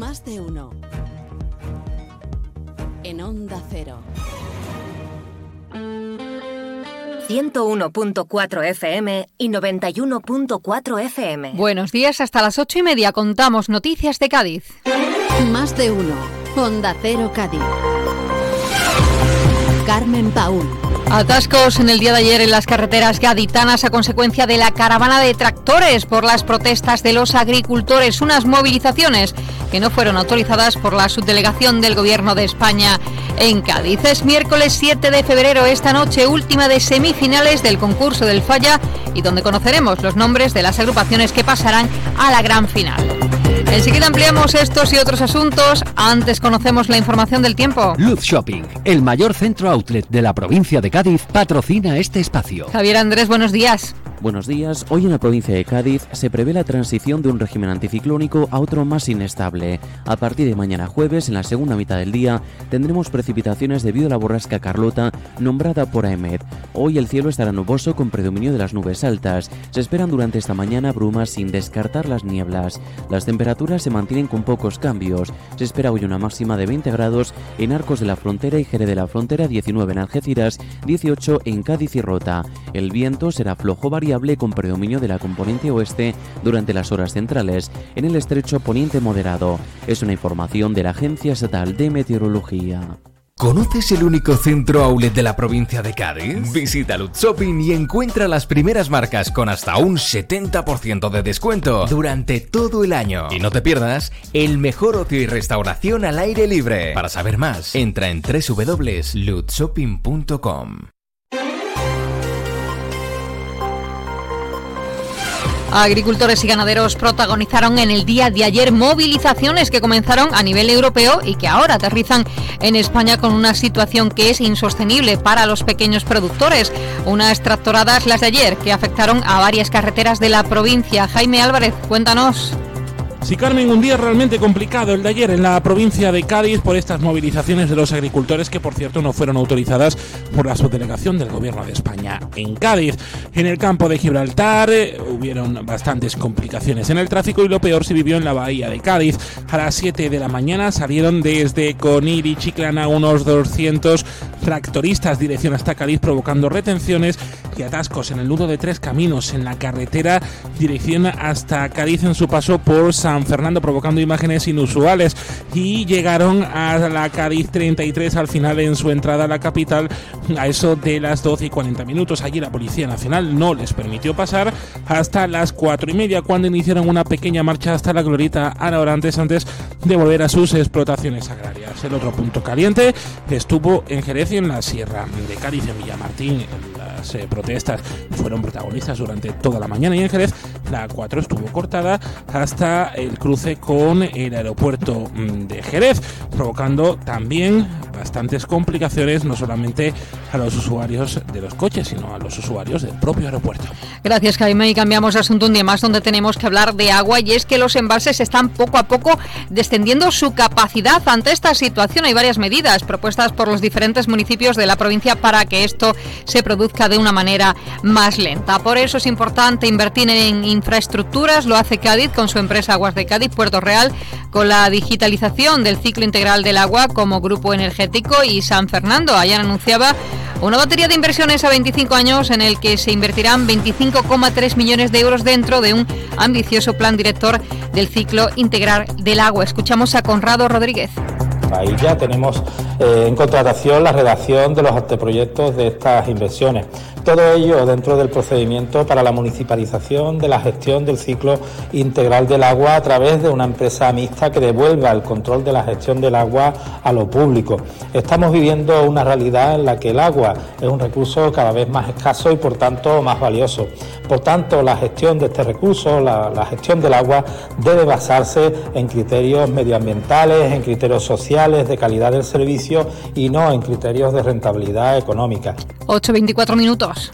Más de uno. En Onda Cero. 101.4 FM y 91.4 FM. Buenos días, hasta las ocho y media contamos noticias de Cádiz. Más de uno. Onda Cero Cádiz. Carmen Paul. Atascos en el día de ayer en las carreteras gaditanas a consecuencia de la caravana de tractores por las protestas de los agricultores, unas movilizaciones que no fueron autorizadas por la subdelegación del Gobierno de España en Cádiz. Es miércoles 7 de febrero, esta noche última de semifinales del concurso del Falla y donde conoceremos los nombres de las agrupaciones que pasarán a la gran final. Enseguida ampliamos estos y otros asuntos. Antes conocemos la información del tiempo. Luz Shopping, el mayor centro outlet de la provincia de Cádiz, patrocina este espacio. Javier Andrés, buenos días. Buenos días. Hoy en la provincia de Cádiz se prevé la transición de un régimen anticiclónico a otro más inestable. A partir de mañana jueves, en la segunda mitad del día, tendremos precipitaciones debido a la borrasca Carlota, nombrada por AEMED. Hoy el cielo estará nuboso con predominio de las nubes altas. Se esperan durante esta mañana brumas sin descartar las nieblas. Las temperaturas se mantienen con pocos cambios. Se espera hoy una máxima de 20 grados en Arcos de la Frontera y Jerez de la Frontera, 19 en Algeciras, 18 en Cádiz y Rota. El viento será flojo variable con predominio de la componente oeste durante las horas centrales, en el estrecho poniente moderado. Es una información de la Agencia Estatal de Meteorología. ¿Conoces el único centro outlet de la provincia de Cádiz? Visita Lutz Shopping y encuentra las primeras marcas con hasta un 70% de descuento durante todo el año. Y no te pierdas el mejor ocio y restauración al aire libre. Para saber más, entra en www.lutzshopping.com. Agricultores y ganaderos protagonizaron en el día de ayer movilizaciones que comenzaron a nivel europeo y que ahora aterrizan en España con una situación que es insostenible para los pequeños productores. Unas tractoradas las de ayer que afectaron a varias carreteras de la provincia. Jaime Álvarez, cuéntanos. Sí, Carmen, un día realmente complicado el de ayer en la provincia de Cádiz por estas movilizaciones de los agricultores que, por cierto, no fueron autorizadas por la subdelegación del Gobierno de España en Cádiz. En el campo de Gibraltar eh, hubieron bastantes complicaciones en el tráfico y lo peor se vivió en la bahía de Cádiz. A las 7 de la mañana salieron desde Conir y Chiclana unos 200 tractoristas dirección hasta Cádiz provocando retenciones y atascos en el nudo de tres caminos en la carretera dirección hasta Cádiz en su paso por San Fernando provocando imágenes inusuales y llegaron a la Cádiz 33 al final en su entrada a la capital a eso de las 12 y 40 minutos. Allí la Policía Nacional no les permitió pasar hasta las 4 y media cuando iniciaron una pequeña marcha hasta la glorieta Ana Orantes antes de volver a sus explotaciones agrarias. El otro punto caliente estuvo en Jerez y en la Sierra de Cádiz en Villamartín. Las eh, protestas. Fueron protagonistas durante toda la mañana. Y en Jerez la 4 estuvo cortada hasta el cruce con el aeropuerto mm, de Jerez, provocando también bastantes complicaciones no solamente a los usuarios de los coches, sino a los usuarios del propio aeropuerto. Gracias, Jaime. Y cambiamos de asunto un día más donde tenemos que hablar de agua y es que los embalses están poco a poco descendiendo su capacidad ante esta situación. Hay varias medidas propuestas por los diferentes municipios de la provincia para que esto se produzca de una manera más lenta. Por eso es importante invertir en infraestructuras. Lo hace Cádiz con su empresa Aguas de Cádiz, Puerto Real, con la digitalización del ciclo integral del agua como grupo energético y San Fernando. Ayer anunciaba una batería de inversiones a 25 años en el que se invertirán 25,3 millones de euros dentro de un ambicioso plan director del ciclo integral del agua. Escuchamos a Conrado Rodríguez. Ahí ya tenemos eh, en contratación la redacción de los anteproyectos de estas inversiones. Todo ello dentro del procedimiento para la municipalización de la gestión del ciclo integral del agua a través de una empresa mixta que devuelva el control de la gestión del agua a lo público. Estamos viviendo una realidad en la que el agua es un recurso cada vez más escaso y por tanto más valioso. Por tanto, la gestión de este recurso, la, la gestión del agua, debe basarse en criterios medioambientales, en criterios sociales, de calidad del servicio y no en criterios de rentabilidad económica. 8.24 minutos.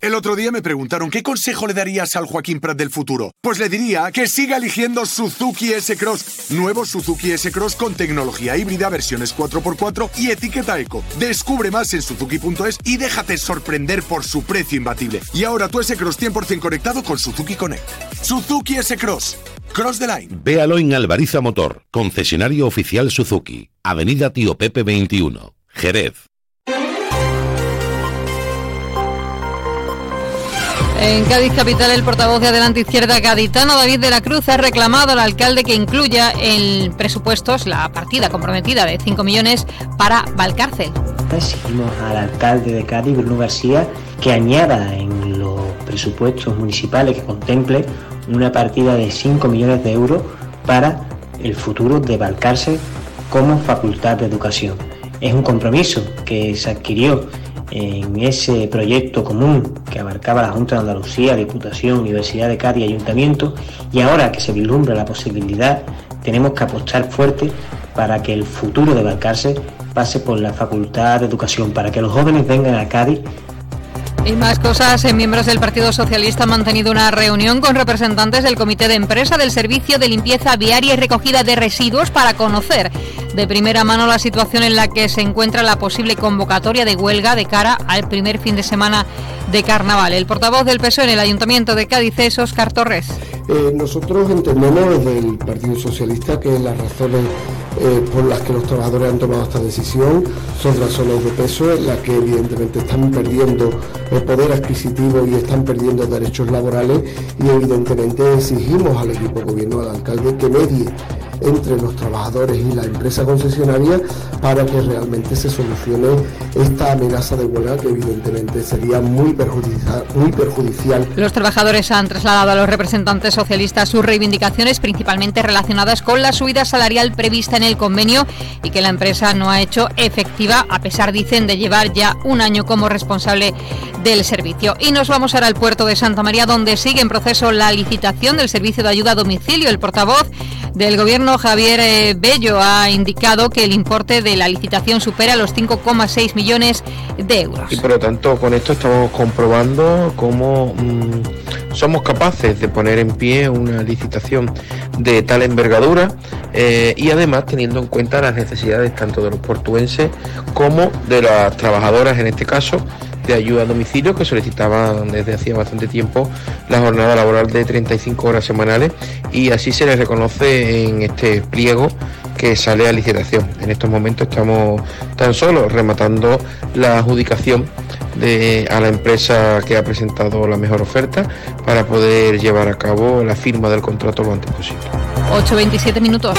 El otro día me preguntaron qué consejo le darías al Joaquín Prat del futuro. Pues le diría que siga eligiendo Suzuki S-Cross. Nuevo Suzuki S-Cross con tecnología híbrida, versiones 4x4 y etiqueta eco. Descubre más en suzuki.es y déjate sorprender por su precio imbatible. Y ahora tu S-Cross 100% conectado con Suzuki Connect. Suzuki S-Cross. Cross the Line. Véalo en Alvariza Motor, concesionario oficial Suzuki, Avenida Tío Pepe 21, Jerez. En Cádiz Capital, el portavoz de Adelante Izquierda gaditano, David de la Cruz, ha reclamado al alcalde que incluya en presupuestos la partida comprometida de 5 millones para Valcárcel. Exigimos al alcalde de Cádiz, Bruno García, que añada en los presupuestos municipales que contemple una partida de 5 millones de euros para el futuro de Valcárcel como facultad de educación. Es un compromiso que se adquirió en ese proyecto común que abarcaba la Junta de Andalucía, Diputación, Universidad de Cádiz y Ayuntamiento, y ahora que se vislumbra la posibilidad, tenemos que apostar fuerte para que el futuro de Valcárcel pase por la Facultad de Educación, para que los jóvenes vengan a Cádiz y más cosas, miembros del Partido Socialista han mantenido una reunión con representantes del Comité de Empresa del Servicio de Limpieza Viaria y Recogida de Residuos para conocer de primera mano la situación en la que se encuentra la posible convocatoria de huelga de cara al primer fin de semana de carnaval. El portavoz del PSOE en el Ayuntamiento de Cádiz es Oscar Torres. Eh, nosotros entendemos desde el Partido Socialista que las razones eh, por las que los trabajadores han tomado esta decisión son razones de peso en las que evidentemente están perdiendo el poder adquisitivo y están perdiendo derechos laborales y evidentemente exigimos al equipo gobierno, al alcalde, que medie entre los trabajadores y la empresa concesionaria para que realmente se solucione esta amenaza de huelga que evidentemente sería muy perjudicial. Los trabajadores han trasladado a los representantes socialistas sus reivindicaciones principalmente relacionadas con la subida salarial prevista en el convenio y que la empresa no ha hecho efectiva a pesar, dicen, de llevar ya un año como responsable del servicio. Y nos vamos ahora al puerto de Santa María donde sigue en proceso la licitación del servicio de ayuda a domicilio. El portavoz del Gobierno, Javier eh, Bello, ha indicado que el importe de la licitación supera los 5,6 millones de euros. Y por lo tanto, con esto estamos comprobando cómo mm, somos capaces de poner en pie una licitación de tal envergadura eh, y además teniendo en cuenta las necesidades tanto de los portuenses como de las trabajadoras, en este caso, de ayuda a domicilio que solicitaban desde hacía bastante tiempo la jornada laboral de 35 horas semanales y así se les reconoce en este pliego que sale a licitación. En estos momentos estamos tan solo rematando la adjudicación de, a la empresa que ha presentado la mejor oferta para poder llevar a cabo la firma del contrato lo antes posible. 8.27 minutos.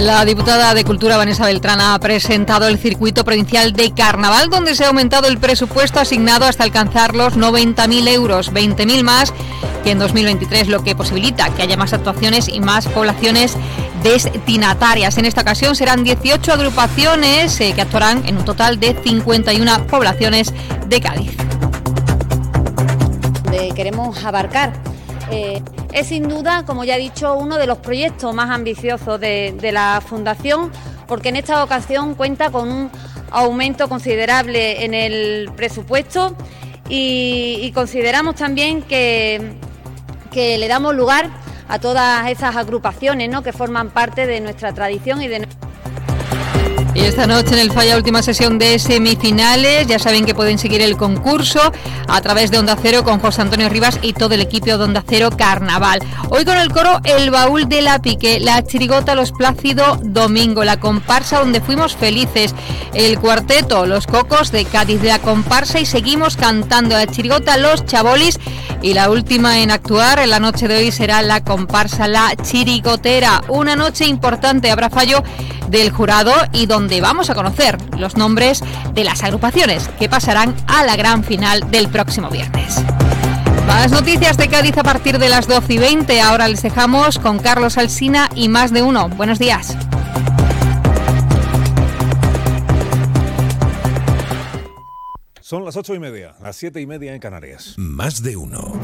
La diputada de Cultura Vanessa Beltrán ha presentado el circuito provincial de carnaval donde se ha aumentado el presupuesto asignado hasta alcanzar los 90.000 euros, 20.000 más que en 2023, lo que posibilita que haya más actuaciones y más poblaciones destinatarias. En esta ocasión serán 18 agrupaciones eh, que actuarán en un total de 51 poblaciones de Cádiz. queremos abarcar eh, es sin duda, como ya he dicho, uno de los proyectos más ambiciosos de, la Fundación, porque en esta ocasión cuenta con un aumento considerable en el presupuesto y, consideramos también que, que, le damos lugar a todas esas agrupaciones ¿no? que forman parte de nuestra tradición y de y esta noche en el Falla última sesión de semifinales, ya saben que pueden seguir el concurso a través de Onda Cero con José Antonio Rivas y todo el equipo de Onda Cero Carnaval. Hoy con el coro El Baúl de la Pique, la chirigota Los Plácido Domingo, la comparsa donde fuimos felices, el cuarteto Los Cocos de Cádiz de la comparsa y seguimos cantando la chirigota Los Chabolis y la última en actuar en la noche de hoy será la comparsa La Chirigotera. Una noche importante, habrá fallo del jurado y donde vamos a conocer los nombres de las agrupaciones que pasarán a la gran final del próximo viernes. Más noticias de Cádiz a partir de las 12 y 20. Ahora les dejamos con Carlos Alsina y más de uno. Buenos días. Son las ocho y media, las siete y media en Canarias. Más de uno.